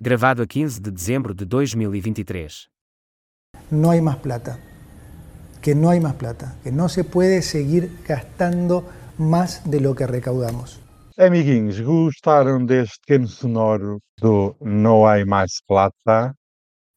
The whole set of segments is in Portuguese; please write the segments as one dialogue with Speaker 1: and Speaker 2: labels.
Speaker 1: Gravado a 15 de dezembro de 2023.
Speaker 2: no hay más plata, que no hay más plata, que no se puede seguir gastando más de lo que recaudamos.
Speaker 3: Amiguinhos, gostaram deste pequeno sonoro do Não Há Mais Plata?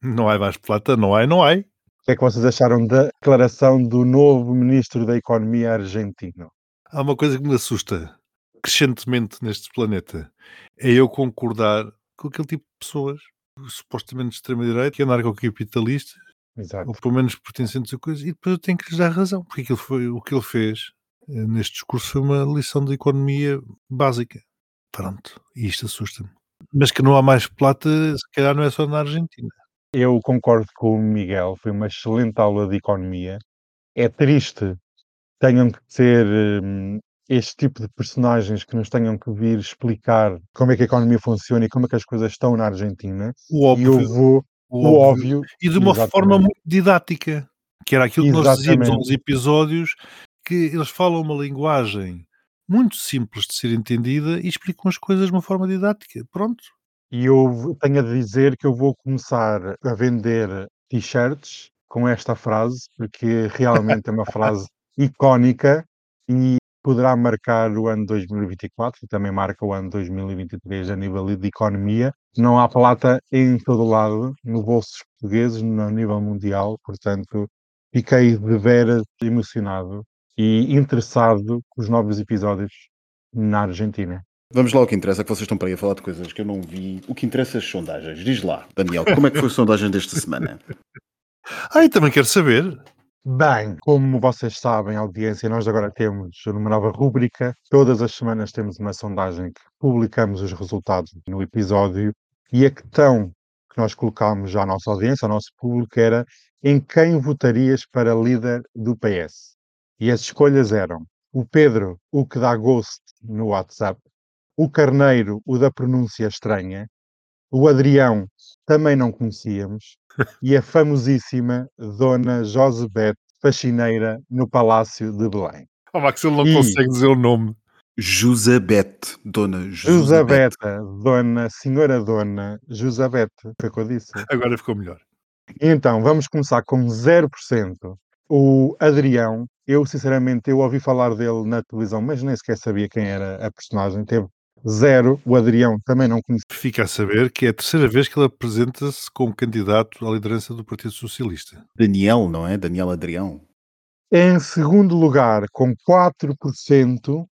Speaker 4: Não há mais plata, não há, não há.
Speaker 3: O que é que vocês acharam da declaração do novo Ministro da Economia argentino?
Speaker 4: Há uma coisa que me assusta crescentemente neste planeta. É eu concordar com aquele tipo de pessoas, supostamente de extrema-direita, que anarco-capitalistas,
Speaker 3: Exato.
Speaker 4: ou pelo menos pertencentes a coisas, e depois eu tenho que lhes dar razão, porque aquilo foi, o que ele fez eh, neste discurso foi uma lição de economia básica. Pronto, e isto assusta-me. Mas que não há mais plata, se calhar não é só na Argentina.
Speaker 3: Eu concordo com o Miguel, foi uma excelente aula de economia. É triste tenham que ser hum, este tipo de personagens que nos tenham que vir explicar como é que a economia funciona e como é que as coisas estão na Argentina.
Speaker 4: O
Speaker 3: E eu
Speaker 4: óbvio,
Speaker 3: vou, o óbvio,
Speaker 4: E de uma
Speaker 3: exatamente.
Speaker 4: forma muito didática, que era aquilo que nós dizíamos
Speaker 3: Exatamente.
Speaker 4: episódios, que eles falam uma linguagem muito simples de ser entendida e explicam as coisas de uma forma didática. Pronto.
Speaker 3: E eu tenho a dizer que eu vou começar a vender t-shirts com esta frase, porque realmente é uma frase icónica e poderá marcar o ano 2024 e também marca o ano 2023 a nível de economia. Não há plata em todo lado, no bolso dos portugueses, no nível mundial, portanto, fiquei de veras emocionado e interessado com os novos episódios na Argentina.
Speaker 5: Vamos lá ao que interessa, que vocês estão para aí a falar de coisas que eu não vi. O que interessa é as sondagens. Diz lá, Daniel, como é que foi a sondagem desta semana?
Speaker 4: Ah, e também quero saber.
Speaker 3: Bem, como vocês sabem, audiência, nós agora temos uma nova rúbrica. Todas as semanas temos uma sondagem que publicamos os resultados no episódio e a questão que nós colocámos à nossa audiência, ao nosso público, era em quem votarias para líder do PS? E as escolhas eram o Pedro, o que dá ghost no WhatsApp, o Carneiro, o da pronúncia estranha, o Adrião, também não conhecíamos, e a famosíssima Dona Josebete Faxineira no Palácio de Belém.
Speaker 4: Oh, Max, ele não
Speaker 3: E-
Speaker 4: consegue dizer o nome.
Speaker 5: Josabete, dona Josabete.
Speaker 3: Josabeta, Dona, Senhora Dona Josabete, foi o que eu disse.
Speaker 4: Agora ficou melhor.
Speaker 3: Então, vamos começar com 0%. O Adrião, eu sinceramente, eu ouvi falar dele na televisão, mas nem sequer sabia quem era a personagem. Teve zero. O Adrião também não conhecia.
Speaker 4: Fica a saber que é a terceira vez que ele apresenta-se como candidato à liderança do Partido Socialista.
Speaker 5: Daniel, não é? Daniel Adrião.
Speaker 3: Em segundo lugar, com 4%,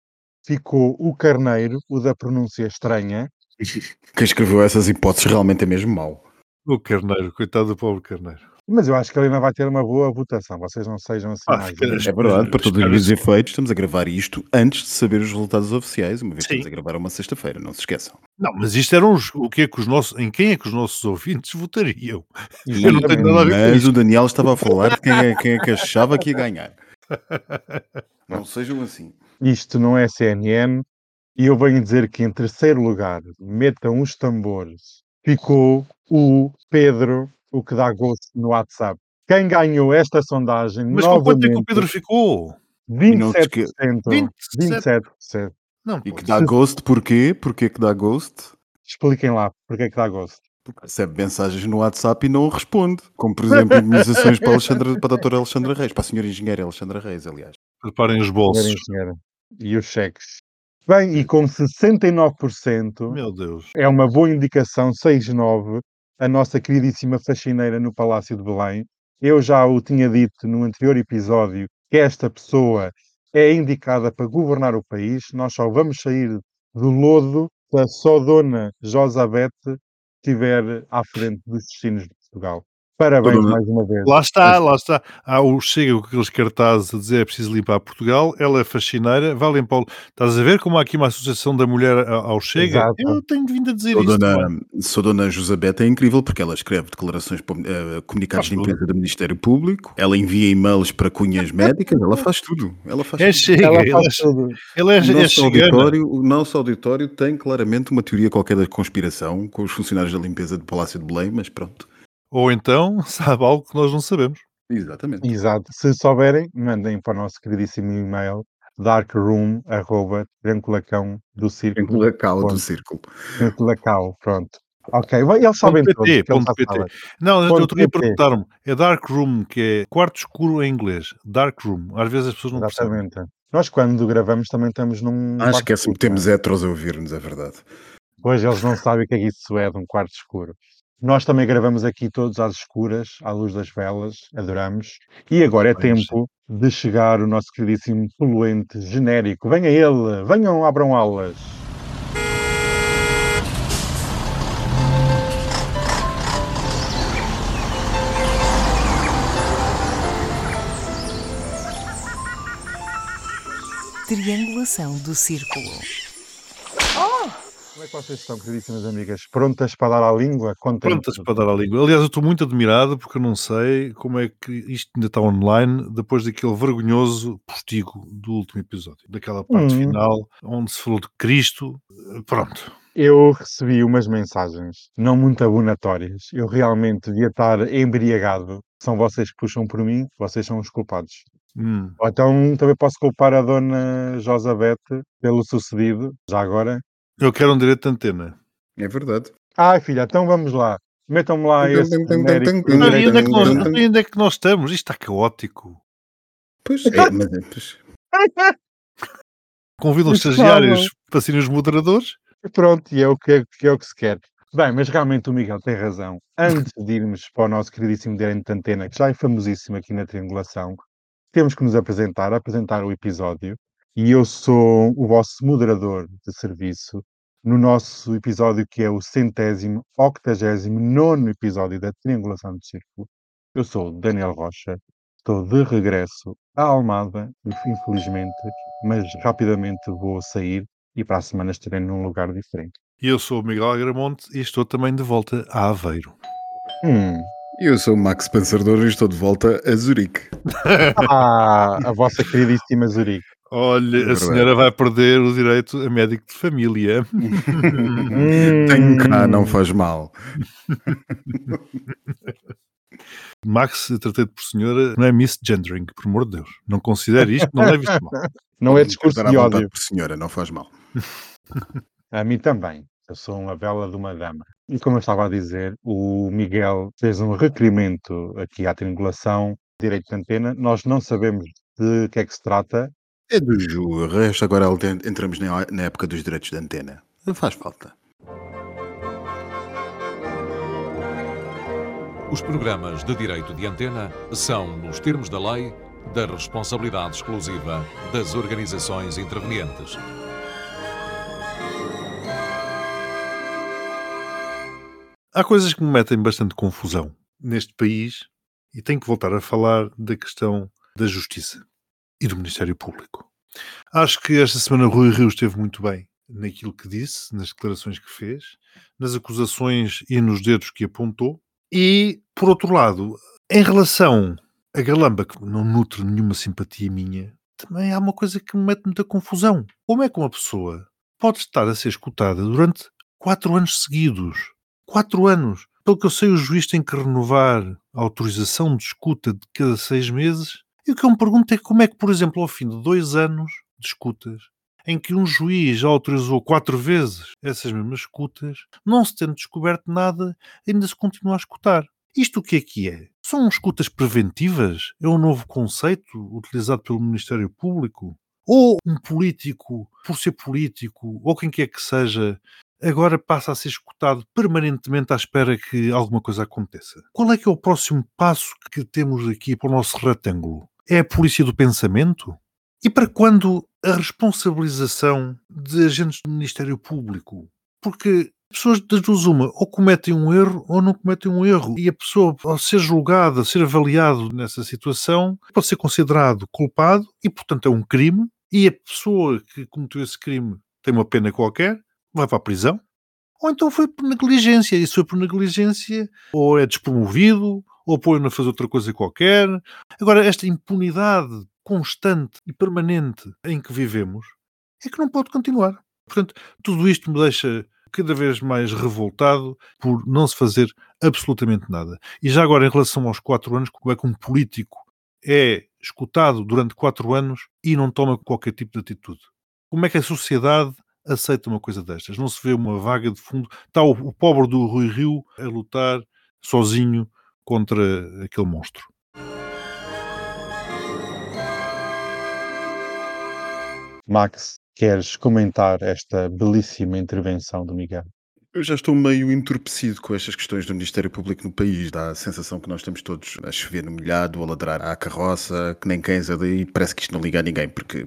Speaker 3: ficou o Carneiro, o da pronúncia estranha.
Speaker 5: Quem escreveu essas hipóteses realmente é mesmo mau.
Speaker 4: O Carneiro, coitado do pobre Carneiro.
Speaker 3: Mas eu acho que ele ainda vai ter uma boa votação. Vocês não sejam assim
Speaker 4: Ah,
Speaker 3: mais.
Speaker 5: É verdade, para todos os efeitos, estamos a gravar isto antes de saber os resultados oficiais, uma vez que
Speaker 4: Sim.
Speaker 5: estamos a gravar uma sexta-feira, não se esqueçam.
Speaker 4: Não, mas isto eram os, o que é que os nossos, em quem é que os nossos ouvintes votariam? Eu não tenho nada a ver com
Speaker 5: Mas o Daniel estava a falar de quem é, quem é que achava que ia ganhar. Não sejam assim.
Speaker 3: Isto não é CNN. E eu venho dizer que em terceiro lugar, metam os tambores, ficou o Pedro, o que dá gosto no WhatsApp. Quem ganhou esta sondagem
Speaker 4: Mas com quanto é que o Pedro ficou?
Speaker 5: não se esque-
Speaker 3: 27%.
Speaker 4: 27.
Speaker 3: 27%.
Speaker 4: Não,
Speaker 5: E que dá ghost porquê? Porquê que dá ghost?
Speaker 3: Expliquem lá porque é que dá gosto.
Speaker 5: Porque recebe mensagens no WhatsApp e não responde. Como, por exemplo, indemnizações para, Alexandra, para a doutora Alexandra Reis, para a senhora engenheira Alexandra Reis, aliás.
Speaker 4: preparem os bolsos.
Speaker 3: engenheira. E os cheques. Bem, e com 69%,
Speaker 4: Meu Deus.
Speaker 3: é uma boa indicação, 6-9, a nossa queridíssima faxineira no Palácio de Belém. Eu já o tinha dito no anterior episódio que esta pessoa é indicada para governar o país. Nós só vamos sair do lodo se a só Dona Josabete estiver à frente dos destinos de Portugal. Parabéns mais uma vez.
Speaker 4: Lá está, lá está. Há o Chega com aqueles cartazes a dizer é preciso limpar Portugal, ela é faxineira, vai limpar. o- Estás a ver como há aqui uma associação da mulher ao Chega?
Speaker 3: Exato.
Speaker 4: Eu tenho vindo a dizer
Speaker 5: Sou
Speaker 4: isso.
Speaker 5: dona, sou dona Josabete, é incrível porque ela escreve declarações, eh, comunicados de
Speaker 4: Faz tudo.
Speaker 5: imprensa do Ministério Público, ela envia e-mails para cunhas médicas, ela faz tudo. Ela faz
Speaker 4: É
Speaker 5: tudo.
Speaker 4: Chega,
Speaker 3: Ela faz
Speaker 4: é,
Speaker 3: tudo.
Speaker 4: ele é,
Speaker 5: O
Speaker 4: é
Speaker 5: nosso,
Speaker 4: chegana.
Speaker 5: auditório, o nosso auditório tem claramente uma teoria qualquer da conspiração com os funcionários da limpeza do Palácio de Belém, mas pronto.
Speaker 4: Ou então sabe algo que nós não sabemos.
Speaker 5: Exatamente.
Speaker 3: Exato. Se souberem, mandem para o nosso queridíssimo e-mail do círculo.
Speaker 5: Tranquilacau do círculo.
Speaker 3: Tranquilacau, pronto. Ok, eles sabem
Speaker 4: Ponto
Speaker 3: todos.
Speaker 4: PT,
Speaker 3: que
Speaker 4: ponto
Speaker 3: sabem.
Speaker 4: Não, eu
Speaker 3: Ponto
Speaker 4: outro dia
Speaker 3: PT.
Speaker 4: perguntaram-me. É Dark Room, que é quarto escuro em inglês. Dark Room. Às vezes as pessoas não percebem.
Speaker 3: Exatamente. Nós, quando gravamos, também estamos num.
Speaker 5: Esquece-me,
Speaker 3: escuro,
Speaker 5: temos
Speaker 3: não é?
Speaker 5: heteros a ouvir-nos, é verdade.
Speaker 3: Pois eles não sabem o que é que isso é de um quarto escuro. Nós também gravamos aqui todos às escuras, à luz das velas, adoramos. E agora é tempo de chegar o nosso queridíssimo poluente genérico. Venha ele, venham, abram aulas.
Speaker 6: Triangulação do círculo.
Speaker 3: Como é que vocês estão, queridíssimas amigas? Prontas para dar à língua? Contem
Speaker 4: Prontas para dar à língua. Aliás, eu estou muito admirado porque eu não sei como é que isto ainda está online depois daquele vergonhoso postigo do último episódio. Daquela parte
Speaker 3: Hum.
Speaker 4: final onde se falou de Cristo. Pronto.
Speaker 3: Eu recebi umas mensagens não muito abonatórias. Eu realmente devia estar embriagado. São vocês que puxam por mim, vocês são os culpados.
Speaker 4: Hum.
Speaker 3: Ou então também posso culpar a dona Josabete pelo sucedido, já agora.
Speaker 4: Eu quero um direito de antena.
Speaker 5: É verdade.
Speaker 3: Ai filha, então vamos lá. Metam-me lá esse
Speaker 4: e onde, é que nós, é estamos? Isto está caótico.
Speaker 5: Pois, é, mas, é, pois,
Speaker 4: Convidam os estagiários para serem os moderadores.
Speaker 3: Pronto, e é o que, que é o que se quer. Bem, mas realmente o Miguel tem razão. Antes de irmos para o nosso queridíssimo direito de antena, que já é famosíssimo aqui na triangulação, temos que nos apresentar, apresentar o episódio. E eu sou o vosso moderador de serviço no nosso episódio que é o centésimo, octagésimo nono episódio da Triangulação do Círculo. Eu sou o Daniel Rocha, estou de regresso à Almada, infelizmente, mas rapidamente vou sair e para a semana estarei num lugar diferente.
Speaker 4: E eu sou o Miguel Agramonte e estou também de volta a Aveiro.
Speaker 3: Hum.
Speaker 5: Eu sou o Max Pensador e estou de volta a Zurique.
Speaker 3: Ah, a vossa queridíssima Zurique.
Speaker 4: Olha, a
Speaker 5: verdade.
Speaker 4: senhora vai perder o direito a médico de família.
Speaker 5: Tenho cá,
Speaker 3: Hum.
Speaker 5: não faz mal.
Speaker 4: Max, tratei-te por senhora, não é misgendering, por amor de Deus. Não considere isto, não leve isto mal.
Speaker 3: Não é discurso de ódio.
Speaker 5: por senhora, não faz mal.
Speaker 3: A mim também. Eu sou uma bela de uma dama. E como eu estava a dizer, o Miguel fez um requerimento aqui à triangulação, direito de antena. Nós não sabemos de que é que se trata.
Speaker 5: É do Jurras, agora entramos na na época dos direitos de antena. Não faz falta.
Speaker 7: Os programas de direito de antena são, nos termos da lei, da responsabilidade exclusiva das organizações intervenientes.
Speaker 4: Há coisas que me metem bastante confusão neste país e tenho que voltar a falar da questão da justiça e do Ministério Público. Acho que esta semana Rui Rio esteve muito bem naquilo que disse, nas declarações que fez, nas acusações e nos dedos que apontou. E, por outro lado, em relação a Galamba, que não nutre nenhuma simpatia minha, também há uma coisa que me mete muita confusão. Como é que uma pessoa pode estar a ser escutada durante quatro anos seguidos? Quatro anos! Pelo que eu sei, o juiz tem que renovar a autorização de escuta de cada seis meses. E o que eu me pergunto é como é que, por exemplo, ao fim de dois anos de escutas, em que um juiz já autorizou quatro vezes essas mesmas escutas, não se tendo descoberto nada, ainda se continua a escutar. Isto o que é que é? São escutas preventivas? É um novo conceito utilizado pelo Ministério Público? Ou um político, por ser político, ou quem quer que seja, agora passa a ser escutado permanentemente à espera que alguma coisa aconteça? Qual é que é o próximo passo que temos aqui para o nosso retângulo? É a polícia do pensamento? E para quando a responsabilização de agentes do Ministério Público? Porque pessoas das duas uma, ou cometem um erro ou não cometem um erro. E a pessoa, ao ser julgada, ser avaliado nessa situação, pode ser considerado culpado e, portanto, é um crime. E a pessoa que cometeu esse crime tem uma pena qualquer, vai para a prisão. Ou então foi por negligência. E se foi por negligência, ou é despromovido, ou põe-no a fazer outra coisa qualquer. Agora, esta impunidade constante e permanente em que vivemos é que não pode continuar. Portanto, tudo isto me deixa cada vez mais revoltado por não se fazer absolutamente nada. E já agora, em relação aos quatro anos, como é que um político é escutado durante quatro anos e não toma qualquer tipo de atitude? Como é que a sociedade aceita uma coisa destas. Não se vê uma vaga de fundo. Está o, o pobre do Rui Rio a lutar sozinho contra aquele monstro.
Speaker 3: Max, queres comentar esta belíssima intervenção do Miguel?
Speaker 5: Eu já estou meio entorpecido com estas questões do Ministério Público no país. Dá a sensação que nós estamos todos a chover no molhado, a ladrar à carroça, que nem cães ali, parece que isto não liga a ninguém, porque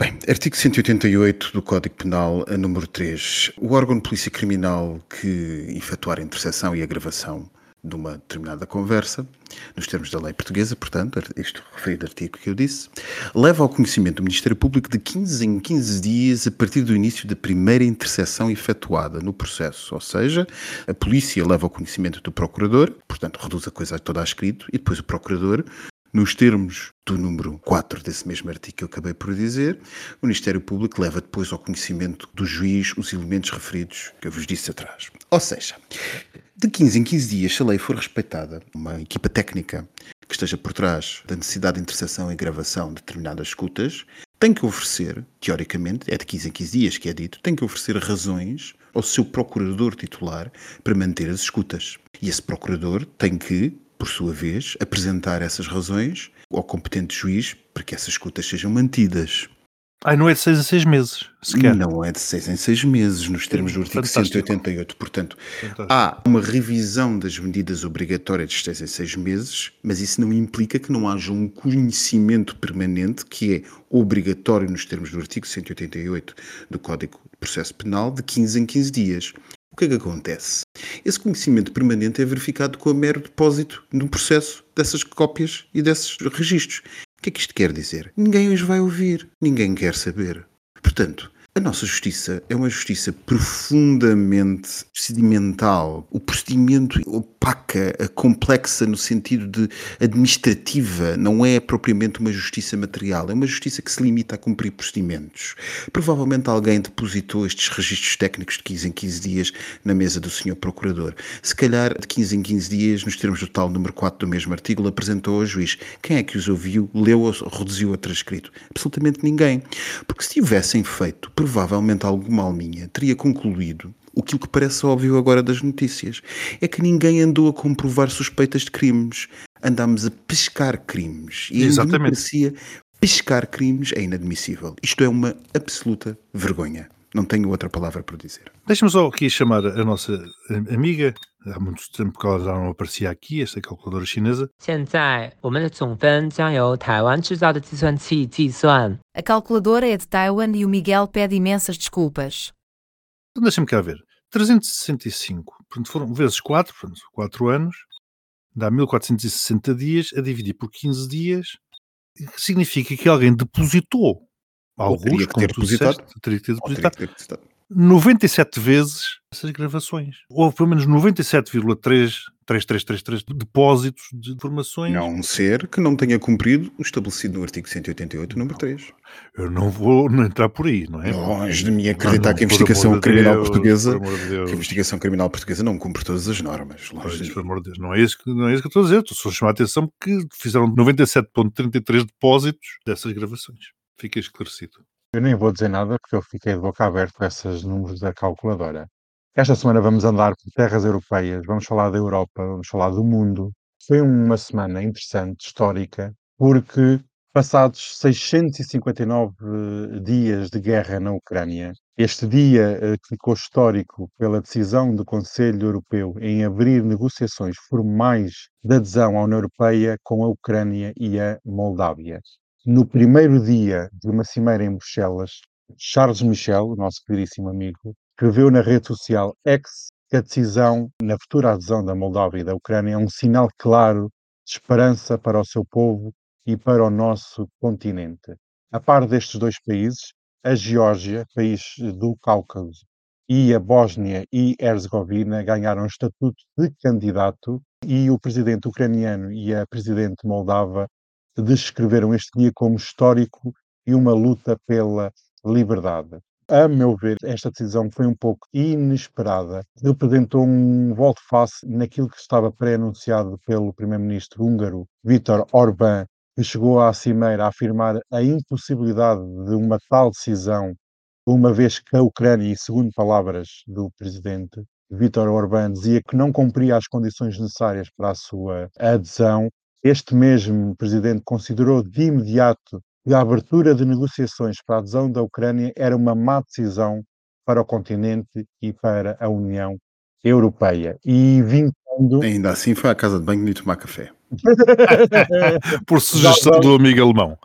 Speaker 5: Bem, artigo 188 do Código Penal, a número 3. O órgão de polícia criminal que efetuar a interseção e a gravação de uma determinada conversa, nos termos da lei portuguesa, portanto, este referido artigo que eu disse, leva ao conhecimento do Ministério Público de 15 em 15 dias a partir do início da primeira interseção efetuada no processo. Ou seja, a polícia leva ao conhecimento do procurador, portanto, reduz a coisa toda a escrito, e depois o procurador nos termos do número 4 desse mesmo artigo que eu acabei por dizer, o Ministério Público leva depois ao conhecimento do juiz os elementos referidos que eu vos disse atrás. Ou seja, de 15 em 15 dias, se a lei for respeitada, uma equipa técnica que esteja por trás da necessidade de interseção e gravação de determinadas escutas, tem que oferecer, teoricamente, é de 15 em 15 dias que é dito, tem que oferecer razões ao seu procurador titular para manter as escutas. E esse procurador tem que por sua vez, apresentar essas razões ao competente juiz para que essas escutas sejam mantidas.
Speaker 4: Ai, não é de seis em seis meses, sequer.
Speaker 5: Não é de seis em seis meses, nos termos do artigo
Speaker 4: Fantástico.
Speaker 5: 188. Portanto,
Speaker 4: Fantástico.
Speaker 5: há uma revisão das medidas obrigatórias de seis em seis meses, mas isso não implica que não haja um conhecimento permanente que é obrigatório nos termos do artigo 188 do Código de Processo Penal de 15 em 15 dias. O que é que acontece? Esse conhecimento permanente é verificado com o mero depósito no processo dessas cópias e desses registros. O que é que isto quer dizer? Ninguém os vai ouvir, ninguém quer saber. Portanto, a nossa justiça é uma justiça profundamente procedimental. O procedimento opaca, complexa no sentido de administrativa, não é propriamente uma justiça material, é uma justiça que se limita a cumprir procedimentos. Provavelmente alguém depositou estes registros técnicos de 15 em 15 dias na mesa do Sr. Procurador. Se calhar, de 15 em 15 dias, nos termos do tal número 4 do mesmo artigo, apresentou ao juiz. Quem é que os ouviu, leu ou reduziu a transcrito? Absolutamente ninguém. Porque se tivessem feito, provavelmente alguma alminha teria concluído aquilo que parece óbvio agora das notícias. É que ninguém andou a comprovar suspeitas de crimes. Andámos a pescar crimes. E
Speaker 4: Exatamente.
Speaker 5: em democracia, pescar crimes é inadmissível. Isto é uma absoluta vergonha. Não tenho outra palavra para dizer.
Speaker 4: Deixa-me só aqui chamar a nossa amiga, há muito tempo que ela já não aparecia aqui, esta calculadora chinesa.
Speaker 6: A calculadora é de Taiwan e o Miguel pede imensas desculpas.
Speaker 4: Então deixa-me cá ver. 365, portanto foram vezes 4, portanto 4 anos, dá 1460 dias a dividir por 15 dias, significa que alguém depositou alguns,
Speaker 5: teria que ter
Speaker 4: disseste,
Speaker 5: depositado.
Speaker 4: teria que ter
Speaker 5: Ou teria
Speaker 4: depositado,
Speaker 5: que ter depositado.
Speaker 4: 97 vezes essas gravações. Houve pelo menos 97,3333 depósitos de informações.
Speaker 5: Não ser que não tenha cumprido o estabelecido no artigo 188, número 3.
Speaker 4: Eu não vou entrar por aí, não é?
Speaker 5: Longe de mim acreditar
Speaker 4: Não, não,
Speaker 5: que a investigação criminal
Speaker 4: Deus,
Speaker 5: portuguesa
Speaker 4: Deus.
Speaker 5: que a investigação criminal portuguesa não cumpre todas as normas. Longe
Speaker 4: Pois,
Speaker 5: de
Speaker 4: amor de Deus, não é isso que, não é isso que eu estou a dizer. Estou só a chamar a atenção porque fizeram 97,33 depósitos dessas gravações. Fica esclarecido.
Speaker 3: Eu nem vou dizer nada porque eu fiquei de boca aberta com esses números da calculadora. Esta semana vamos andar por terras europeias, vamos falar da Europa, vamos falar do mundo. Foi uma semana interessante, histórica, porque passados 659 eh, dias de guerra na Ucrânia, este dia eh, ficou histórico pela decisão do Conselho Europeu em abrir negociações formais de adesão à União Europeia com a Ucrânia e a Moldávia no primeiro dia de uma cimeira em Bruxelas, Charles Michel, o nosso queridíssimo amigo, escreveu na rede social X que a decisão na futura adesão da Moldávia e da Ucrânia é um sinal claro de esperança para o seu povo e para o nosso continente. A par destes dois países, a Geórgia, país do Cáucaso, e a Bósnia e Herzegovina ganharam estatuto de candidato e o presidente ucraniano e a presidente moldava descreveram este dia como histórico e uma luta pela liberdade. A meu ver, esta decisão foi um pouco inesperada. Representou um volte-face naquilo que estava pré-anunciado pelo primeiro-ministro húngaro Viktor Orbán, que chegou à cimeira a afirmar a impossibilidade de uma tal decisão uma vez que a Ucrânia, e segundo palavras do presidente Vítor Orbán, dizia que não cumpria as condições necessárias para a sua adesão, este mesmo presidente considerou de imediato que a abertura de negociações para a adesão da Ucrânia era uma má decisão para o continente e para a União Europeia. E vincando.
Speaker 5: Ainda assim foi à casa de banho e tomar café.
Speaker 4: Por sugestão
Speaker 3: vamos-
Speaker 4: do amigo alemão.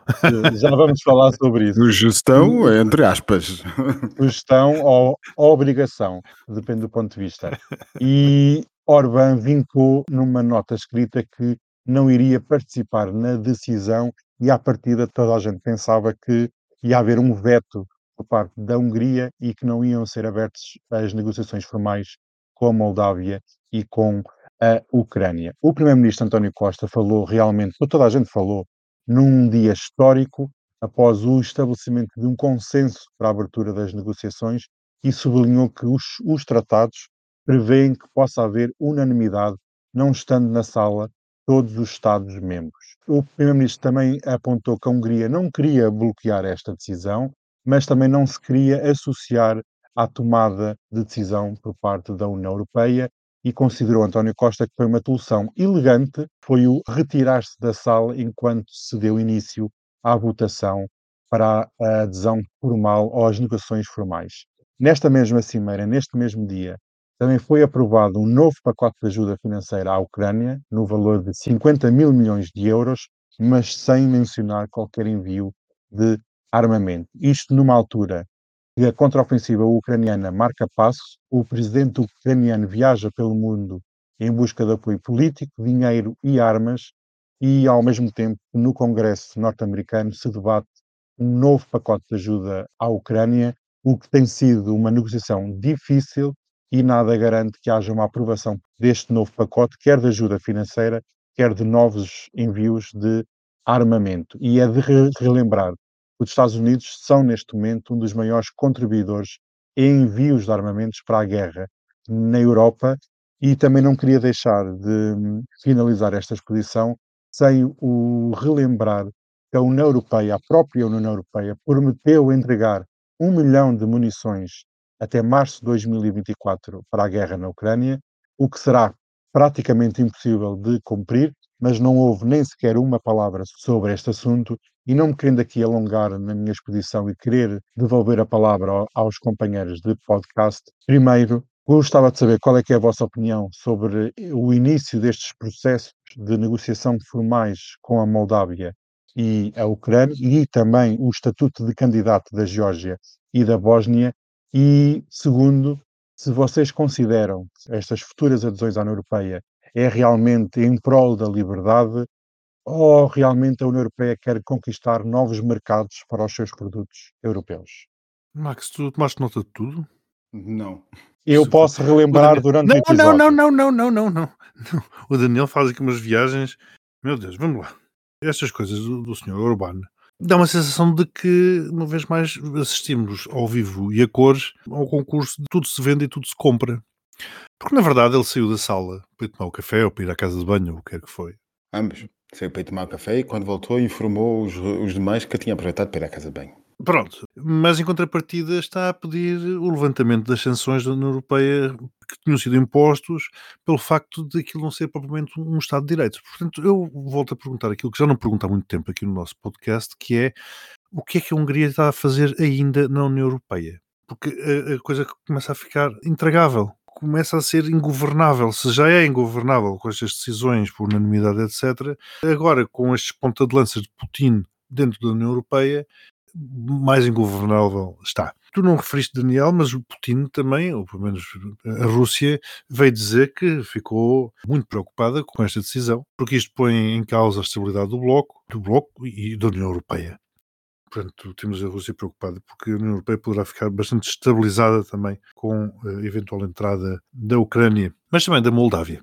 Speaker 3: Já vamos falar sobre isso.
Speaker 5: Sugestão, entre aspas.
Speaker 3: Sugestão ou obrigação, depende do ponto de vista. E Orbán vincou numa nota escrita que não iria participar na decisão e, à partida, toda a gente pensava que ia haver um veto por parte da Hungria e que não iam ser abertas as negociações formais com a Moldávia e com a Ucrânia. O primeiro-ministro António Costa falou realmente, toda a gente falou, num dia histórico, após o estabelecimento de um consenso para a abertura das negociações e sublinhou que os, os tratados prevêem que possa haver unanimidade, não estando na sala todos os Estados-membros. O Primeiro-Ministro também apontou que a Hungria não queria bloquear esta decisão, mas também não se queria associar à tomada de decisão por parte da União Europeia e considerou António Costa que foi uma solução elegante, foi o retirar-se da sala enquanto se deu início à votação para a adesão formal ou às negociações formais. Nesta mesma cimeira, neste mesmo dia, também foi aprovado um novo pacote de ajuda financeira à Ucrânia, no valor de 50 mil milhões de euros, mas sem mencionar qualquer envio de armamento. Isto numa altura que a contraofensiva ucraniana marca passo, o presidente ucraniano viaja pelo mundo em busca de apoio político, dinheiro e armas, e ao mesmo tempo no Congresso norte-americano se debate um novo pacote de ajuda à Ucrânia, o que tem sido uma negociação difícil e nada garante que haja uma aprovação deste novo pacote, quer de ajuda financeira, quer de novos envios de armamento. E é de re- relembrar que os Estados Unidos são, neste momento, um dos maiores contribuidores em envios de armamentos para a guerra na Europa e também não queria deixar de hum, finalizar esta exposição sem o relembrar que a União Europeia, a própria União Europeia, prometeu entregar um milhão de munições até março de 2024 para a guerra na Ucrânia, o que será praticamente impossível de cumprir, mas não houve nem sequer uma palavra sobre este assunto e não me querendo aqui alongar na minha exposição e querer devolver a palavra ao- aos companheiros de podcast, primeiro gostava de saber qual é que é a vossa opinião sobre o início destes processos de negociação formais com a Moldávia e a Ucrânia e também o estatuto de candidato da Geórgia e da Bósnia e segundo, se vocês consideram que estas futuras adesões à União Europeia é realmente em prol da liberdade ou realmente a União Europeia quer conquistar novos mercados para os seus produtos europeus?
Speaker 4: Max, tu tomaste nota de tudo?
Speaker 5: Não.
Speaker 3: Eu posso relembrar durante o
Speaker 4: não,
Speaker 3: episódio.
Speaker 4: não, não, não, não, não, não, não. O Daniel faz aqui umas viagens. Meu Deus, vamos lá. Estas coisas do, do senhor Urbano dá uma sensação de que, uma vez mais, assistimos ao vivo e a cores ao concurso de tudo se vende e tudo se compra. Porque, na verdade, ele saiu da sala para ir tomar o café ou para ir à casa de banho, ou o que quer que foi.
Speaker 5: Ambos. Saiu para ir tomar café e quando voltou informou os, os demais que tinha aproveitado para ir à casa de banho.
Speaker 4: Pronto, mas em contrapartida está a pedir o levantamento das sanções da União Europeia que tinham sido impostos pelo facto de aquilo não ser propriamente um Estado de Direito. Portanto, eu volto a perguntar aquilo que já não pergunto há muito tempo aqui no nosso podcast, que é o que é que a Hungria está a fazer ainda na União Europeia? Porque a, a coisa começa a ficar intragável, começa a ser ingovernável. Se já é ingovernável com estas decisões por unanimidade, etc., agora com estes ponta de lança de Putin dentro da União Europeia, mais ingovernável está. Tu não referiste Daniel, mas o Putin também, ou pelo menos a Rússia, veio dizer que ficou muito preocupada com esta decisão, porque isto põe em causa a estabilidade do bloco, do bloco e da União Europeia. Portanto, temos a Rússia preocupada porque a União Europeia poderá ficar bastante estabilizada também com a eventual entrada da Ucrânia, mas também da Moldávia.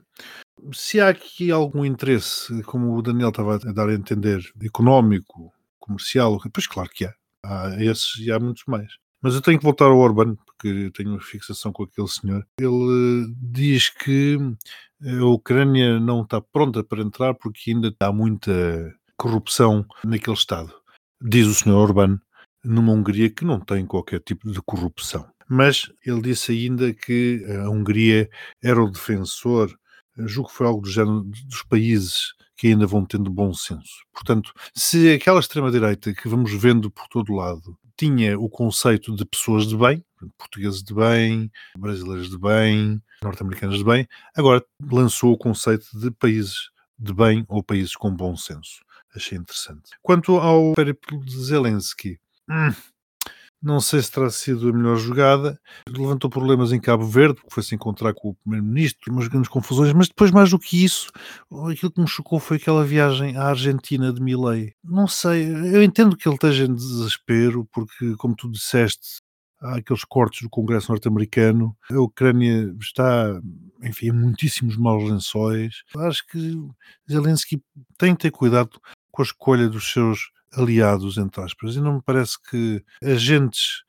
Speaker 4: Se há aqui algum interesse, como o Daniel estava a dar a entender, económico, comercial, pois claro que há. Há esses e há muitos mais. Mas eu tenho que voltar ao Orban, porque tenho uma fixação com aquele senhor. Ele eh, diz que a Ucrânia não está pronta para entrar porque ainda há muita corrupção naquele Estado. Diz o senhor Orban numa Hungria que não tem qualquer tipo de corrupção. Mas ele disse ainda que a Hungria era o defensor, julgo que foi algo do género dos países que ainda vão tendo bom senso. Portanto, se aquela extrema-direita que vamos vendo por todo lado tinha o conceito de pessoas de bem, portugueses de bem, brasileiros de bem, norte-americanos de bem, agora lançou o conceito de países de bem ou países com bom senso. Achei interessante. Quanto ao Zelensky, hum, não sei se terá sido a melhor jogada. Levantou problemas em Cabo Verde, porque foi se encontrar com o Primeiro-Ministro, umas grandes confusões, mas depois, mais do que isso, aquilo que me chocou foi aquela viagem à Argentina de Milei. Não sei, eu entendo que ele esteja em desespero, porque, como tu disseste, há aqueles cortes do Congresso norte-americano, a Ucrânia está, enfim, em muitíssimos maus lençóis. Acho que Zelensky tem que ter cuidado com a escolha dos seus aliados, entre aspas. E não me parece que agentes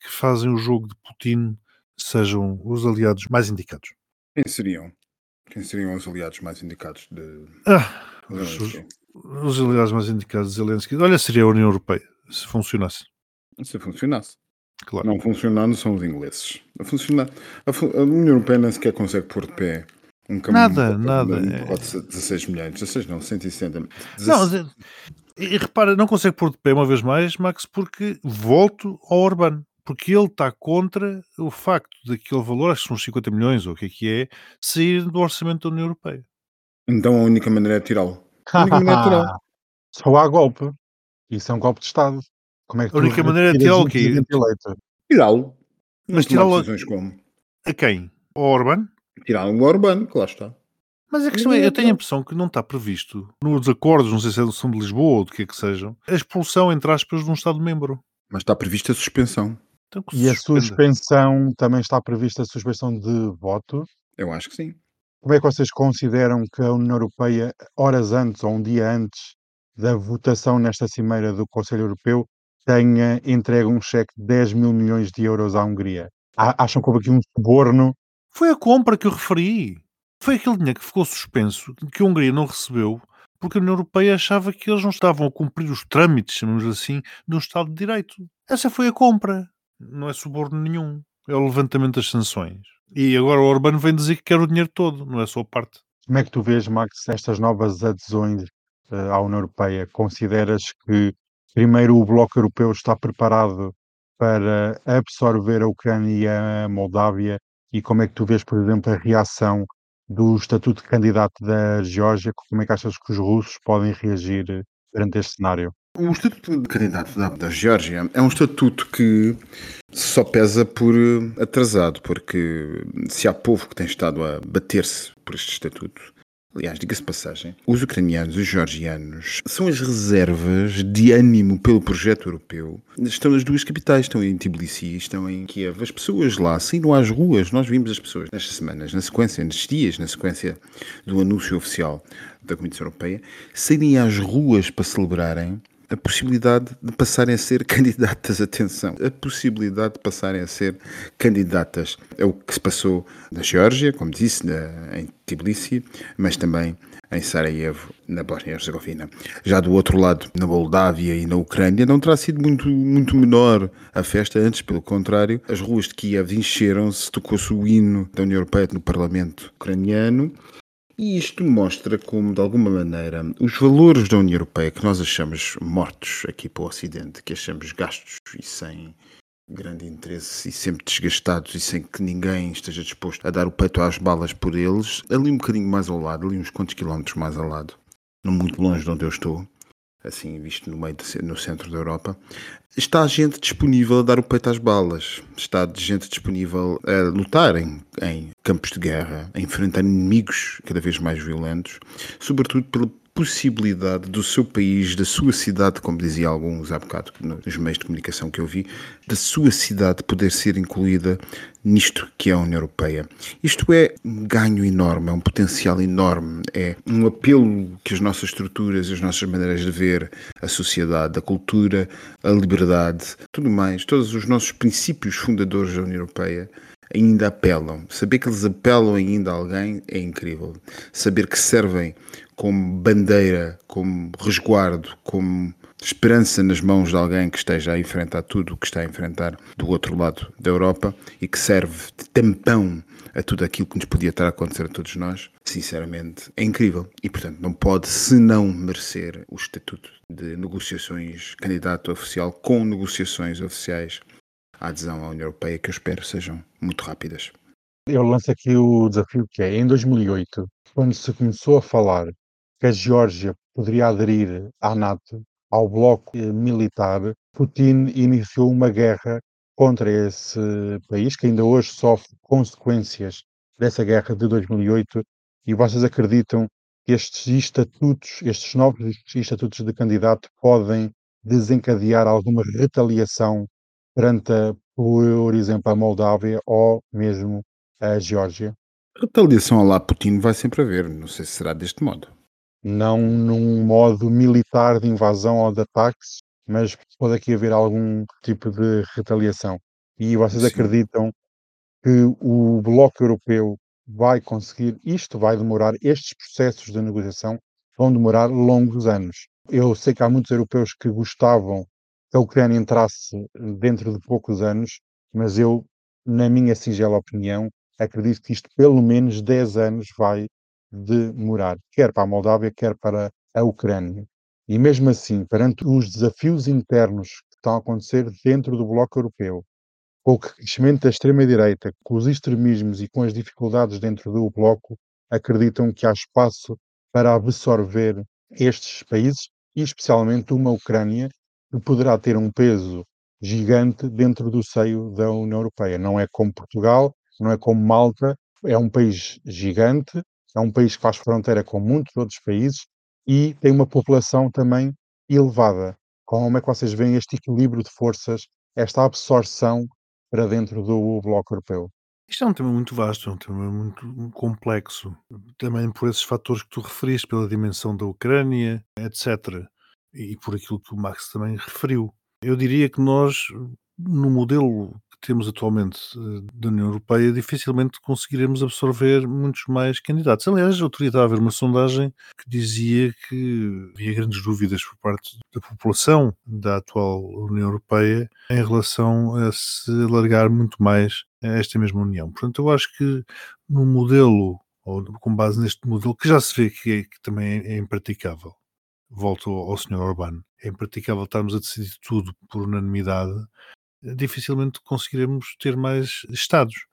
Speaker 4: que fazem o jogo de Putin sejam os aliados mais indicados.
Speaker 5: Quem seriam? Quem seriam os aliados mais indicados de
Speaker 4: ah, os, os, aliados mais indicados de Zelensky? Olha, seria a União Europeia, se funcionasse.
Speaker 5: Se funcionasse.
Speaker 4: Claro.
Speaker 5: Não funcionando são os ingleses. A, funcionar, a, a União Europeia nem sequer consegue pôr de pé um caminho
Speaker 4: nada, nada.
Speaker 5: De 16 milhões, 16 não, 160.
Speaker 4: 16... Não, e repara, não consegue pôr de pé uma vez mais, Max, porque volto ao Orbán. Porque ele está contra o facto daquele valor, acho que são 50 milhões ou o que é que é, sair do orçamento da União Europeia.
Speaker 5: Então a única maneira é tirá-lo. A única maneira é tirá-lo.
Speaker 3: Só há golpe. Isso é um golpe de Estado. Como é que
Speaker 4: a única maneira é tirá-lo o quê?
Speaker 5: Tirá-lo.
Speaker 4: Mas tirá-lo a quem? Ao Orbán?
Speaker 5: Tirá-lo ao Orbán, que lá está.
Speaker 4: Mas a questão é, eu tenho a impressão que não está previsto nos acordos, não sei se é são de Lisboa ou do que é que sejam, a expulsão, entre aspas, de um Estado-membro.
Speaker 5: Mas está prevista a suspensão.
Speaker 3: Então, e a suspensão, também está prevista a suspensão de voto?
Speaker 5: Eu acho que sim.
Speaker 3: Como é que vocês consideram que a União Europeia, horas antes ou um dia antes da votação nesta cimeira do Conselho Europeu, tenha entregue um cheque de 10 mil milhões de euros à Hungria? Acham que houve aqui um suborno?
Speaker 4: Foi a compra que eu referi. Foi aquele dinheiro que ficou suspenso, que a Hungria não recebeu, porque a União Europeia achava que eles não estavam a cumprir os trâmites, chamamos assim, de um Estado de Direito. Essa foi a compra. Não é suborno nenhum. É o levantamento das sanções. E agora o Orbán vem dizer que quer o dinheiro todo, não é só parte.
Speaker 3: Como é que tu vês, Max, estas novas adesões uh, à União Europeia? Consideras que, primeiro, o Bloco Europeu está preparado para absorver a Ucrânia e a Moldávia? E como é que tu vês, por exemplo, a reação do estatuto de candidato da Geórgia, como é que achas que os russos podem reagir eh, perante este cenário?
Speaker 5: O estatuto de candidato da, Geórgia é um estatuto que só pesa por eh, atrasado, porque se há povo que tem estado a bater-se por este estatuto, Aliás, diga-se passagem, os ucranianos e os georgianos são as reservas de ânimo pelo projeto europeu. Estão nas duas capitais, estão em Tbilisi, estão em Kiev. As pessoas lá saíram às ruas. Nós vimos as pessoas nestas semanas, na sequência, nestes dias, na sequência do anúncio oficial da Comissão Europeia, saírem às ruas para celebrarem a possibilidade de passarem a ser candidatas, atenção, a possibilidade de passarem a ser candidatas. É o que se passou na Geórgia, como disse, na, em Tbilisi, mas também em Sarajevo, na Bósnia-Herzegovina. Já do outro lado, na Moldávia e na Ucrânia, não terá sido muito, muito menor a festa, antes, pelo contrário, as ruas de Kiev encheram-se, tocou-se o hino da União Europeia no Parlamento ucraniano e isto mostra como, de alguma maneira, os valores da União Europeia que nós achamos mortos aqui para o Ocidente, que achamos gastos e sem grande interesse e sempre desgastados e sem que ninguém esteja disposto a dar o peito às balas por eles, ali um bocadinho mais ao lado, ali uns quantos quilómetros mais ao lado, não muito longe de onde eu estou, assim visto no meio de, no centro da Europa, está gente disponível a dar o peito às balas, está gente disponível a lutar em, em campos de guerra, a enfrentar inimigos cada vez mais violentos, sobretudo pela possibilidade do seu país, da sua cidade, como dizia alguns há bocado nos meios de comunicação que eu vi, da sua cidade poder ser incluída nisto que é a União Europeia. Isto é um ganho enorme, é um potencial enorme, é um apelo que as nossas estruturas, as nossas maneiras de ver a sociedade, a cultura, a liberdade, tudo mais, todos os nossos princípios fundadores da União Europeia ainda apelam. Saber que eles apelam ainda a alguém é incrível. Saber que servem como bandeira, como resguardo, como esperança nas mãos de alguém que esteja a enfrentar tudo o que está a enfrentar do outro lado da Europa e que serve de tampão a tudo aquilo que nos podia estar a acontecer a todos nós, sinceramente, é incrível. E, portanto, não pode senão merecer o estatuto de negociações candidato oficial com negociações oficiais à adesão à União Europeia, que eu espero sejam muito rápidas.
Speaker 3: Eu lanço aqui o desafio que é, em 2008, quando se começou a falar que a Geórgia poderia aderir à NATO, ao bloco militar, Putin iniciou uma guerra contra esse país, que ainda hoje sofre consequências dessa guerra de 2008, e vocês acreditam que estes estatutos, estes novos estatutos de candidato podem desencadear alguma retaliação perante, por exemplo, a Moldávia ou mesmo a Geórgia?
Speaker 5: Retaliação a lá Putin vai sempre haver, não sei se será deste modo.
Speaker 3: Não num modo militar de invasão ou de ataques, mas pode aqui haver algum tipo de retaliação. E vocês
Speaker 5: Sim.
Speaker 3: acreditam que o Bloco Europeu vai conseguir, isto vai demorar, estes processos de negociação vão demorar longos anos. Eu sei que há muitos europeus que gostavam que a Ucrânia entrasse dentro de poucos anos, mas eu, na minha singela opinião, acredito que isto pelo menos 10 anos vai demorar, quer para a Moldávia, quer para a Ucrânia. E mesmo assim, perante os desafios internos que estão a acontecer dentro do Bloco Europeu, com o crescimento da extrema-direita, com os extremismos e com as dificuldades dentro do Bloco, acreditam que há espaço para absorver estes países e especialmente uma Ucrânia que poderá ter um peso gigante dentro do seio da União Europeia. Não é como Portugal, não é como Malta, é um país gigante, é um país que faz fronteira com muitos outros países e tem uma população também elevada. Como é que vocês veem este equilíbrio de forças, esta absorção para dentro do Bloco Europeu?
Speaker 4: Isto é um tema muito vasto, é um tema muito complexo, também por esses fatores que tu referiste, pela dimensão da Ucrânia, etc. E por aquilo que o Max também referiu. Eu diria que nós, no modelo que temos atualmente eh, da União Europeia, dificilmente conseguiremos absorver muitos mais candidatos. Aliás, outro dia estava a ver uma sondagem que dizia que havia grandes dúvidas por parte da população da atual União Europeia em relação a se alargar muito mais esta mesma União. Portanto, eu acho que no modelo, ou com base neste modelo, que já se vê que, é, que também é impraticável, volto ao Sr. Orbán, é impraticável estarmos a decidir tudo por unanimidade, dificilmente conseguiremos ter mais Estados.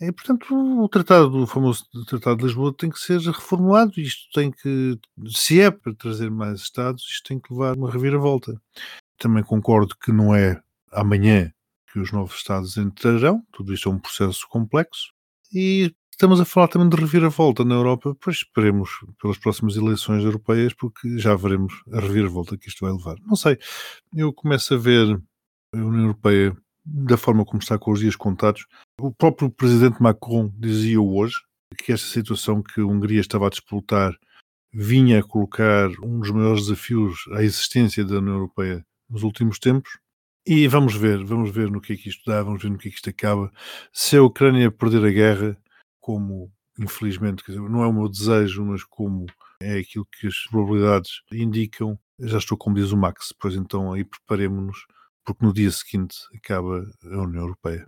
Speaker 4: E, portanto, o tratado, o famoso Tratado de Lisboa tem que ser reformulado. Isto tem que, se é para trazer mais Estados, isto tem que levar uma reviravolta. Também concordo que não é amanhã que os novos Estados entrarão, tudo isto é um processo complexo. E estamos a falar também de reviravolta na Europa, pois esperemos pelas próximas eleições europeias, porque já veremos a reviravolta que isto vai levar. Não sei, eu começo a ver a União Europeia da forma como está com os dias contados. O próprio presidente Macron dizia hoje que esta situação que a Hungria estava a disputar vinha a colocar um dos maiores desafios à existência da União Europeia nos últimos tempos. E vamos ver, vamos ver no que é que isto dá, vamos ver no que é que isto acaba. Se a Ucrânia perder a guerra, como infelizmente, dizer, não é o meu desejo, mas como é aquilo que as probabilidades indicam, já estou como diz o Max, pois então aí preparemos-nos porque no dia seguinte acaba a União Europeia.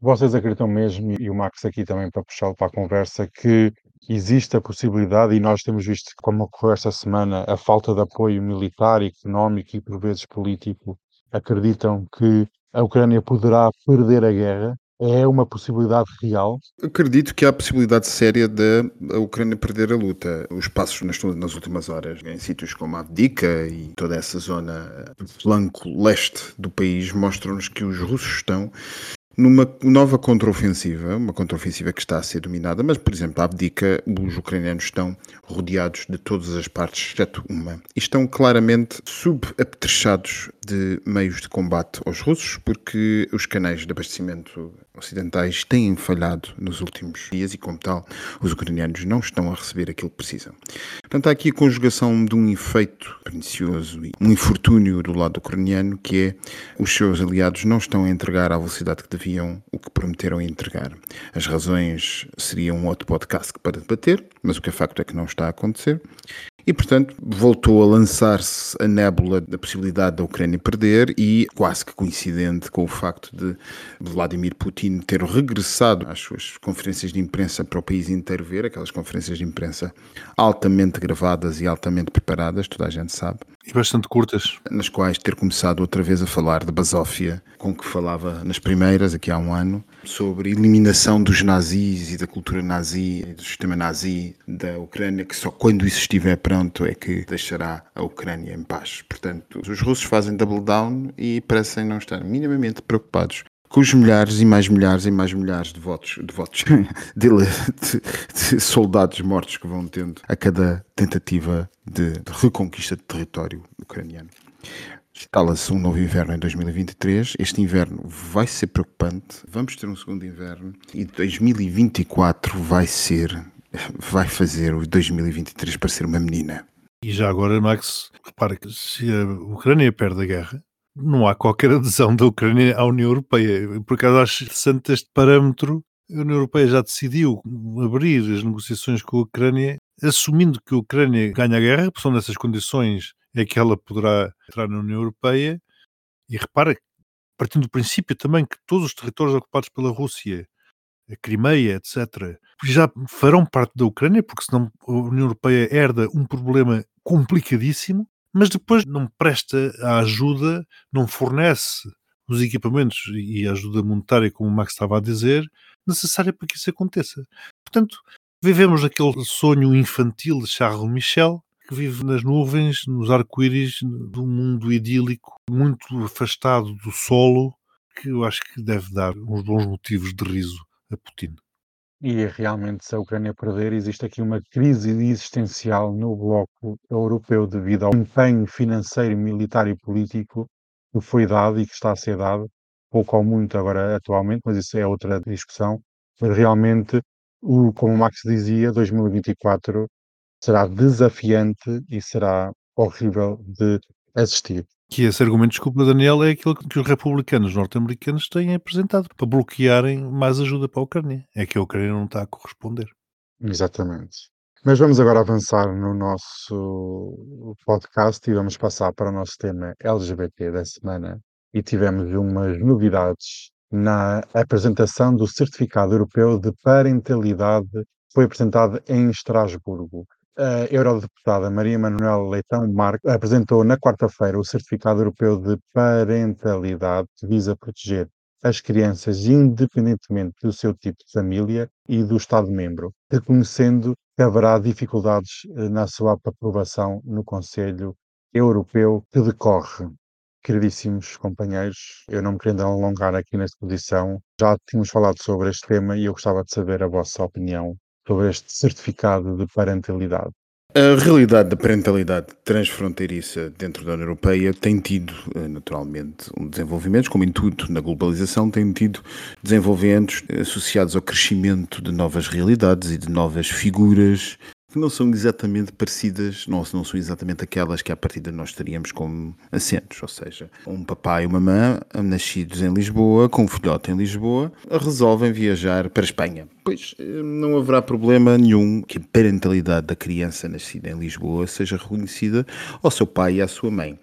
Speaker 3: Vocês acreditam mesmo, e o Max aqui também para puxá-lo para a conversa, que existe a possibilidade, e nós temos visto como ocorreu esta semana, a falta de apoio militar, económico e por vezes político, acreditam que a Ucrânia poderá perder a guerra? É uma possibilidade real?
Speaker 5: Acredito que há possibilidade séria de a Ucrânia perder a luta. Os passos nas, nas últimas horas, em sítios como Avdika e toda essa zona, flanco leste do país, mostram-nos que os russos estão numa nova contraofensiva, uma contraofensiva que está a ser dominada, mas, por exemplo, a Abdica, os ucranianos estão rodeados de todas as partes, exceto uma, e estão claramente subapetrechados de meios de combate aos russos, porque os canais de abastecimento ocidentais têm falhado nos últimos dias e, como tal, os ucranianos não estão a receber aquilo que precisam. Portanto, há aqui a conjugação de um efeito pernicioso e um infortúnio do lado ucraniano, que é os seus aliados não estão a entregar à velocidade que deviam o que prometeram entregar. As razões seriam um outro podcast para debater, mas o que é facto é que não está a acontecer. E, portanto, voltou a lançar-se a nébula da possibilidade da Ucrânia perder e quase que coincidente com o facto de Vladimir Putin ter regressado às suas conferências de imprensa para o país inteiro ver, aquelas conferências de imprensa altamente gravadas e altamente preparadas, toda a gente sabe,
Speaker 4: E bastante curtas.
Speaker 5: nas quais ter começado outra vez a falar de basófia, com que falava nas primeiras, aqui há um ano, sobre eliminação dos nazis e da cultura nazi do sistema nazi da Ucrânia, que só quando isso estiver pronto é que deixará a Ucrânia em paz. Portanto, os russos fazem double down e parecem não estar minimamente preocupados com os milhares e mais milhares e mais milhares de votos, de votos, de, de- de soldados mortos que vão tendo a cada tentativa de, de reconquista de território ucraniano. Instala-se um novo inverno em 2023. Este inverno vai ser preocupante. Vamos ter um segundo inverno e 2024 vai ser, vai fazer o 2023 parecer uma menina.
Speaker 4: E já agora, Max, repara que se a Ucrânia perde a guerra, não há qualquer adesão da Ucrânia à União Europeia. Eu, Por acaso acho interessante este parâmetro. A União Europeia já decidiu abrir as negociações com a Ucrânia, assumindo que a Ucrânia ganha a guerra, porque são nessas condições é que ela poderá entrar na União Europeia. E repara, partindo do princípio também que todos os territórios ocupados pela Rússia, a Crimeia, etc., já farão parte da Ucrânia, porque senão a União Europeia herda um problema complicadíssimo, mas depois não presta a ajuda, não fornece os equipamentos e a ajuda monetária, como o Max estava a dizer, necessária para que isso aconteça. Portanto, vivemos aquele sonho infantil de Charles Michel, que vive nas nuvens, nos arco-íris, um mundo idílico, muito afastado do solo, que eu acho que deve dar uns bons motivos de riso a Putin.
Speaker 3: E realmente, se a Ucrânia perder, existe aqui uma crise existencial no bloco europeu devido ao empenho financeiro, militar e político que foi dado e que está a ser dado, pouco ou muito agora atualmente, mas isso é outra discussão. Mas realmente, o, como o Max dizia, 2024 será desafiante e será horrível de assistir.
Speaker 4: Que esse argumento, desculpa Daniel, é aquilo que os republicanos norte-americanos têm apresentado para bloquearem mais ajuda para a Ucrânia. É que a Ucrânia não está a corresponder.
Speaker 3: Exatamente. Mas vamos agora avançar no nosso podcast e vamos passar para o nosso tema LGBT da semana. E tivemos umas novidades na apresentação do Certificado Europeu de Parentalidade, que foi apresentado em Estrasburgo. A eurodeputada Maria Manuela Leitão Marques apresentou na quarta-feira o Certificado Europeu de Parentalidade, que visa proteger as crianças independentemente do seu tipo de família e do Estado-membro, reconhecendo que haverá dificuldades eh, na sua aprovação no Conselho Europeu que decorre. Queridíssimos companheiros, eu não me querendo alongar aqui nesta posição, já tínhamos falado sobre este tema e eu gostava de saber a vossa opinião sobre este certificado de parentalidade.
Speaker 5: A realidade da parentalidade transfronteiriça dentro da União Europeia tem tido, eh, naturalmente, um desenvolvimento, como em tudo na globalização, tem tido desenvolvimentos associados ao crescimento de novas realidades e de novas figuras que não são exatamente parecidas, não, não são exatamente aquelas que à partida nós teríamos como assentos, ou seja, um papai e uma mamã nascidos em Lisboa, com um filhote em Lisboa, resolvem viajar para a Espanha. Pois eh, não haverá problema nenhum que a parentalidade da criança nascida em Lisboa seja reconhecida ao seu pai e à sua mãe.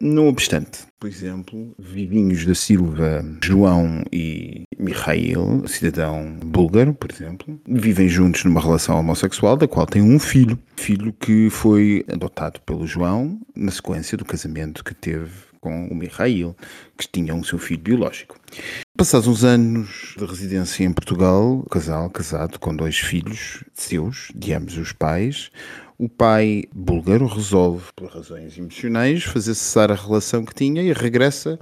Speaker 5: Não obstante, por exemplo, Vivinhos da Silva, João e Mikhail, cidadão búlgaro, por exemplo, vivem juntos numa relação homossexual da qual tem um filho. Filho que foi adotado pelo João na sequência do casamento que teve com o Mikhail, que tinha um seu filho biológico. Passados uns anos de residência em Portugal, o casal casado com dois filhos seus, de ambos os pais, o pai búlgaro resolve, por razões emocionais, fazer cessar a relação que tinha e regressa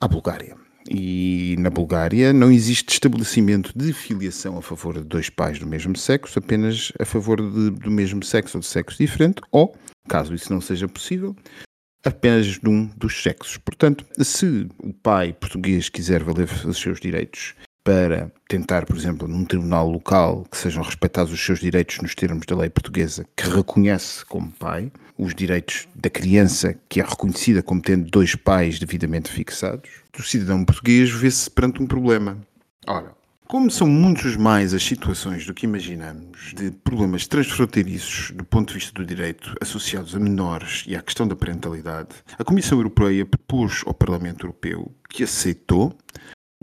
Speaker 5: à Bulgária. E na Bulgária não existe estabelecimento de filiação a favor de dois pais do mesmo sexo, apenas a favor de- do mesmo sexo ou de sexo diferente, ou, caso isso não seja possível, apenas de um dos sexos. Portanto, se o pai português quiser valer os seus direitos para tentar, por exemplo, num tribunal local que sejam respeitados os seus direitos nos termos da lei portuguesa, que reconhece como pai os direitos da criança que é reconhecida como tendo dois pais devidamente fixados, o cidadão português vê-se perante um problema. Ora, Como são muitos mais as situações do que imaginamos de problemas transfronteiriços do ponto de vista do direito associados a menores e à questão da parentalidade, a Comissão Europeia propôs ao Parlamento Europeu que aceitou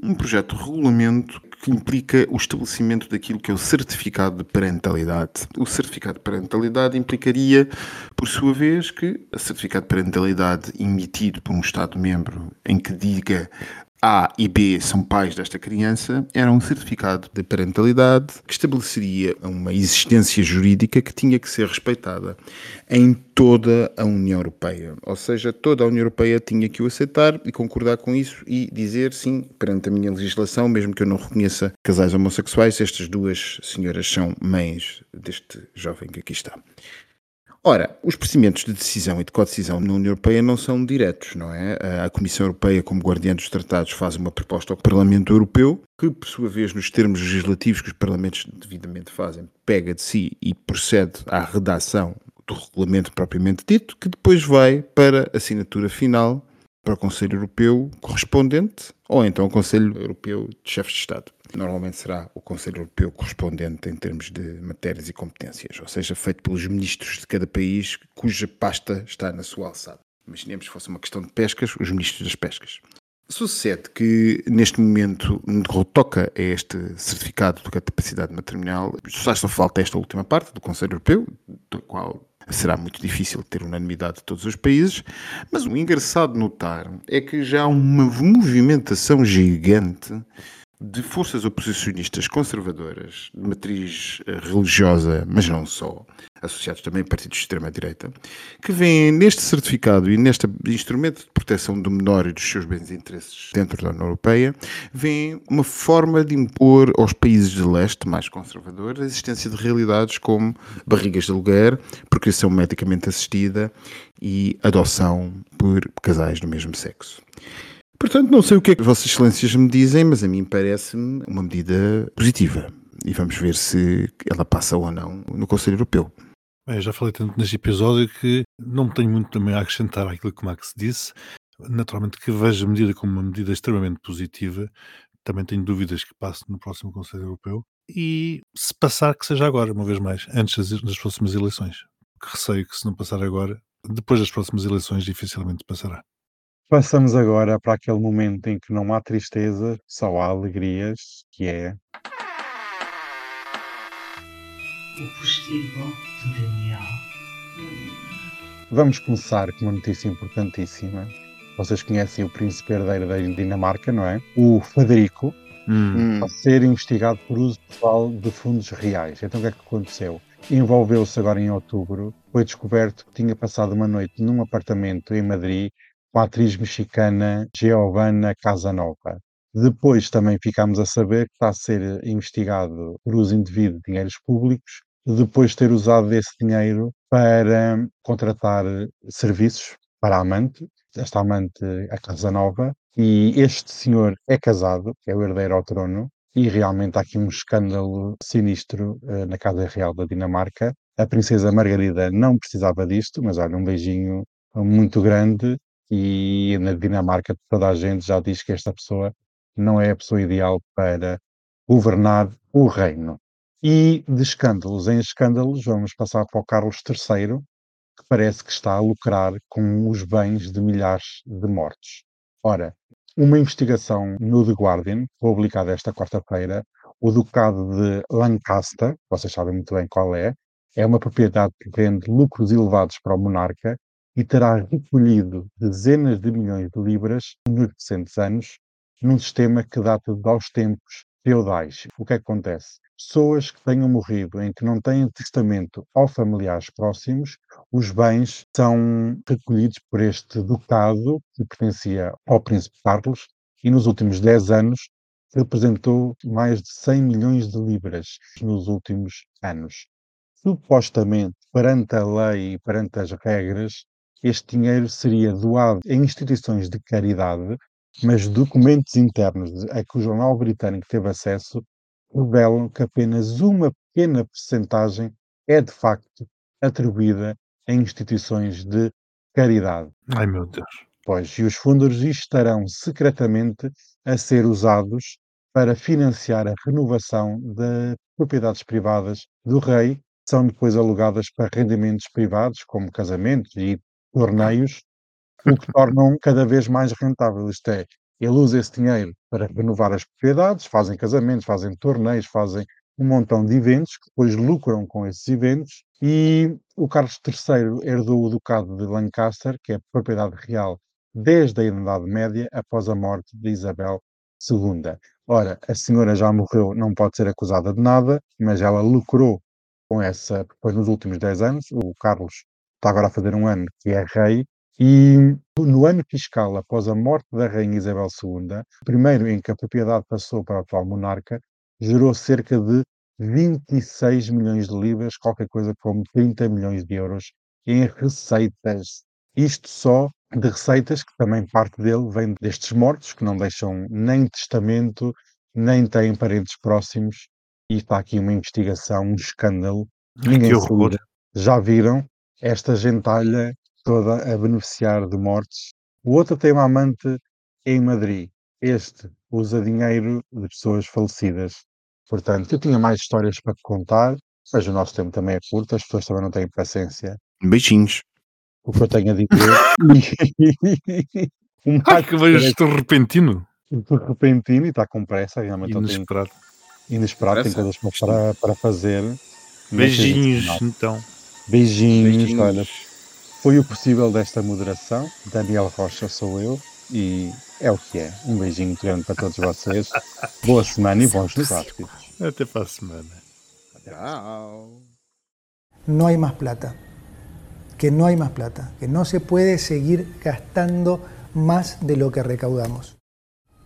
Speaker 5: um projeto de regulamento que implica o estabelecimento daquilo que é o certificado de parentalidade. O certificado de parentalidade implicaria, por sua vez, que o certificado de parentalidade emitido por um Estado-membro em que diga a e B são pais desta criança, era um certificado de parentalidade que estabeleceria uma existência jurídica que tinha que ser respeitada em toda a União Europeia. Ou seja, toda a União Europeia tinha que o aceitar e concordar com isso e dizer sim, perante a minha legislação, mesmo que eu não reconheça casais homossexuais, estas duas senhoras são mães deste jovem que aqui está. Ora, os procedimentos de decisão e de codecisão na União Europeia não são diretos, não é? A Comissão Europeia, como guardiã dos tratados, faz uma proposta ao Parlamento Europeu, que, por sua vez, nos termos legislativos que os Parlamentos devidamente fazem, pega de si e procede à redação do regulamento propriamente dito, que depois vai para a assinatura final para o Conselho Europeu correspondente ou então o Conselho Europeu de Chefes de Estado. Normalmente será o Conselho Europeu correspondente em termos de matérias e competências, ou seja, feito pelos ministros de cada país cuja pasta está na sua alçada. Imaginemos que fosse uma questão de pescas, os ministros das pescas. Sucede que, neste momento, no que toca a este certificado de capacidade matrimonial, só falta esta última parte do Conselho Europeu, do qual será muito difícil ter unanimidade de todos os países, mas o engraçado notar é que já há uma movimentação gigante de forças oposicionistas conservadoras, de matriz eh, religiosa, mas não só, associados também a partidos de extrema-direita, que veem neste certificado e neste instrumento de proteção do menor e dos seus bens e interesses dentro da União Europeia, veem uma forma de impor aos países de leste mais conservadores a existência de realidades como barrigas de aluguer, procriação medicamente assistida e adoção por casais do mesmo sexo. Portanto, não sei o que é que Vossas Excelências me dizem, mas a mim parece-me uma medida positiva. E vamos ver se ela passa ou não no Conselho Europeu.
Speaker 4: Bem, já falei tanto neste episódio que não tenho muito também a acrescentar àquilo que o Max disse. Naturalmente que vejo a medida como uma medida extremamente positiva. Também tenho dúvidas que passe no próximo Conselho Europeu. E se passar, que seja agora, uma vez mais, antes das, das próximas eleições. Que receio que se não passar agora, depois das próximas eleições dificilmente passará.
Speaker 3: Passamos agora para aquele momento em que não há tristeza, só há alegrias, que é
Speaker 8: o postigo de Daniel.
Speaker 3: Vamos começar com uma notícia importantíssima. Vocês conhecem o príncipe herdeiro da Dinamarca, não é? O Federico,
Speaker 4: Hum.
Speaker 3: a ser investigado por uso pessoal de fundos reais. Então o que é que aconteceu? Envolveu-se agora em outubro, foi descoberto que tinha passado uma noite num apartamento em Madrid com a atriz mexicana Giovanna Casanova. Depois também ficámos a saber que está a ser investigado por uso indevido de dinheiros públicos, depois de ter usado esse dinheiro para contratar serviços para a amante, esta amante, a Casanova, e este senhor é casado, é o herdeiro ao trono, e realmente há aqui um escândalo sinistro uh, na Casa Real da Dinamarca. A princesa Margarida não precisava disto, mas olha, um beijinho muito grande e na Dinamarca toda a gente já diz que esta pessoa não é a pessoa ideal para governar o reino. E de escândalos em escândalos, vamos passar para o Carlos III, que parece que está a lucrar com os bens de milhares de mortos. Ora, uma investigação no The Guardian, publicada esta quarta-feira, o Ducado de Lancaster, vocês sabem muito bem qual é, é uma propriedade que rende lucros elevados para o monarca e terá recolhido dezenas de milhões de libras nos recentes anos, num sistema que data de aos tempos feudais. O é que acontece? Pessoas que tenham morrido em que não têm testamento ou familiares próximos, os bens são recolhidos por este ducado que pertencia ao príncipe Carlos e nos últimos 10 anos representou mais de 100 milhões de libras nos últimos anos. Supostamente, perante a lei e perante as regras, este dinheiro seria doado a instituições de caridade, mas documentos internos a que o jornal britânico teve acesso revelam que apenas uma pequena percentagem é de facto atribuída a instituições de caridade.
Speaker 4: Ai meu Deus.
Speaker 3: Pois, e os fundos estarão secretamente a ser usados para financiar a renovação de propriedades privadas do rei, que são depois alugadas para rendimentos privados, como casamentos e torneios, o que tornam cada vez mais rentável. Isto é, ele usa esse dinheiro para renovar as propriedades, fazem casamentos, fazem torneios, fazem um montão de eventos, que depois lucram com esses eventos, e o Carlos III herdou o Ducado de Lancaster, que é propriedade real desde a Idade Média, após a morte de Isabel II. Ora, a senhora já morreu, não pode ser acusada de nada, mas ela lucrou com essa, depois nos últimos 10 anos, o Carlos está agora a fazer um ano que é rei, e no ano fiscal, após a morte da Rainha Isabel II, primeiro em que a propriedade passou para o atual monarca, gerou cerca de 26 milhões de libras, qualquer coisa como 30 milhões de euros em receitas. Isto só de receitas, que também parte dele vem destes mortos, que não deixam nem testamento, nem têm parentes próximos, e está aqui uma investigação, um escândalo. Ninguém segura. Já viram esta gentalha toda a beneficiar de mortes. O outro tem uma amante em Madrid. Este usa dinheiro de pessoas falecidas. Portanto, eu tinha mais histórias para contar, mas o nosso tempo também é curto, as pessoas também não têm paciência.
Speaker 5: Beijinhos.
Speaker 3: O que eu tenho a dizer.
Speaker 4: um Ai, que vejo tão repentino.
Speaker 3: Repentino e está com pressa, realmente.
Speaker 4: Inesperado.
Speaker 3: Tem, inesperado, tem coisas para, para fazer.
Speaker 4: Beijinhos, então.
Speaker 3: Beijinhos, Beijinhos, olha. Foi o possível desta moderação. Daniel Rocha sou eu e é o que é. Um beijinho grande para todos vocês. Boa semana e bons negócios.
Speaker 4: Até para a semana.
Speaker 5: Tchau.
Speaker 2: No hay más plata. Que no hay más plata. Que no se puede seguir gastando más de lo que recaudamos.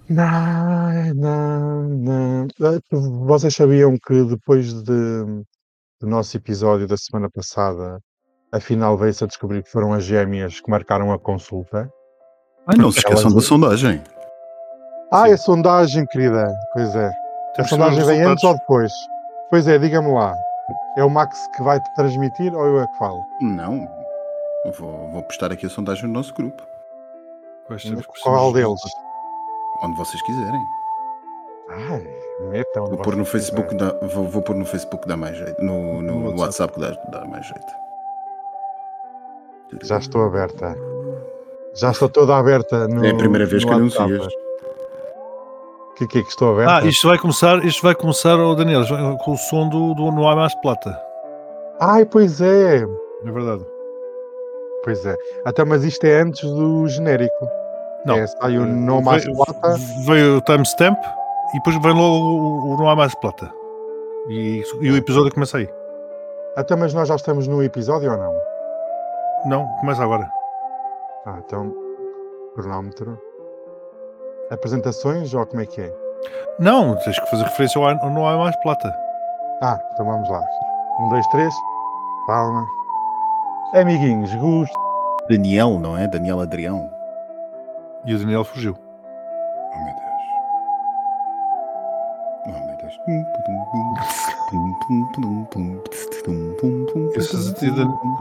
Speaker 3: Não, não, não. Vocês sabiam que depois de, do nosso episódio da semana passada afinal veio-se a descobrir que foram as gêmeas que marcaram a consulta.
Speaker 5: Ai, não se esqueçam Elas... da sondagem.
Speaker 3: Ah, Sim. a sondagem, querida. Pois é. a sondagem vem antes ou depois? Pois é, diga-me lá. É o Max que vai te transmitir ou eu é que falo?
Speaker 5: Não. Vou, vou postar aqui a sondagem no nosso grupo.
Speaker 3: Qual deles?
Speaker 5: Onde vocês quiserem.
Speaker 3: Ai, metam.
Speaker 5: Vou pôr no Facebook, dá, vou, vou pôr no Facebook dá mais jeito. No, no, no WhatsApp, WhatsApp dá, dá mais jeito.
Speaker 3: Já estou aberta. Já estou toda aberta no.
Speaker 5: É a primeira vez que anuncias.
Speaker 3: O que, que é que estou aberta?
Speaker 4: Ah, isto vai começar, isto vai começar, oh Daniel, com o som do, do Não Há Mais Plata.
Speaker 3: Ai, pois é.
Speaker 4: É verdade.
Speaker 3: Pois é. Até, mas isto é antes do genérico.
Speaker 4: Não.
Speaker 3: É, sai o Não Há Mais Plata.
Speaker 4: Veio o timestamp e depois vem logo o, o Não Há Mais Plata. E, e o episódio começa aí.
Speaker 3: Até, mas nós já estamos no episódio ou não?
Speaker 4: Não, começa agora.
Speaker 3: Ah, então, cronómetro. Apresentações ou como é que é?
Speaker 4: Não, tens que fazer referência ao Não Há Mais Plata.
Speaker 3: Ah, então vamos lá. Um, dois, três. Palma. Amiguinhos, gosto.
Speaker 5: Daniel, não é? Daniel Adrião.
Speaker 4: E o Daniel fugiu.
Speaker 5: Oh meu Deus.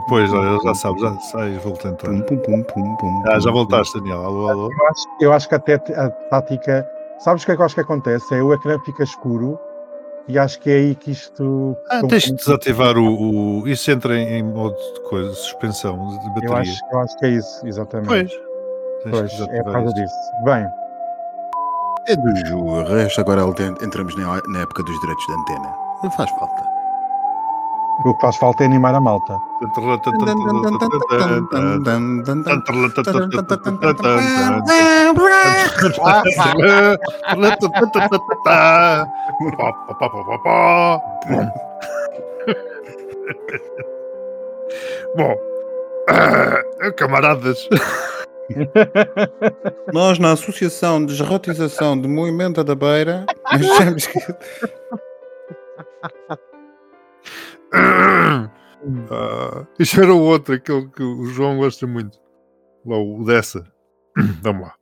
Speaker 4: Pois, olha, já sabes, já sai, vou tentar. Ah, já voltaste, Daniel. Alô, alô.
Speaker 3: Eu acho, eu acho que até a tática. Sabes o que é que eu acho que acontece? É o ecrã fica escuro e acho que é aí que isto.
Speaker 4: Ah, tens de desativar o, o, Isso entra em, modo de coisa, suspensão de bateria.
Speaker 3: Eu acho, eu acho que é isso, exatamente.
Speaker 4: Pois.
Speaker 3: Pois, é por causa disso. Bem.
Speaker 5: É do Jurras, agora entramos na época dos direitos de antena. Não faz falta.
Speaker 3: O que faz falta é animar a malta.
Speaker 4: Bom, camaradas.
Speaker 5: Nós, na Associação de Desrotização de Movimento da Beira, achamos que.
Speaker 4: Uh, isto era o outro, aquele que o João gosta muito. Lá, o dessa. Vamos lá.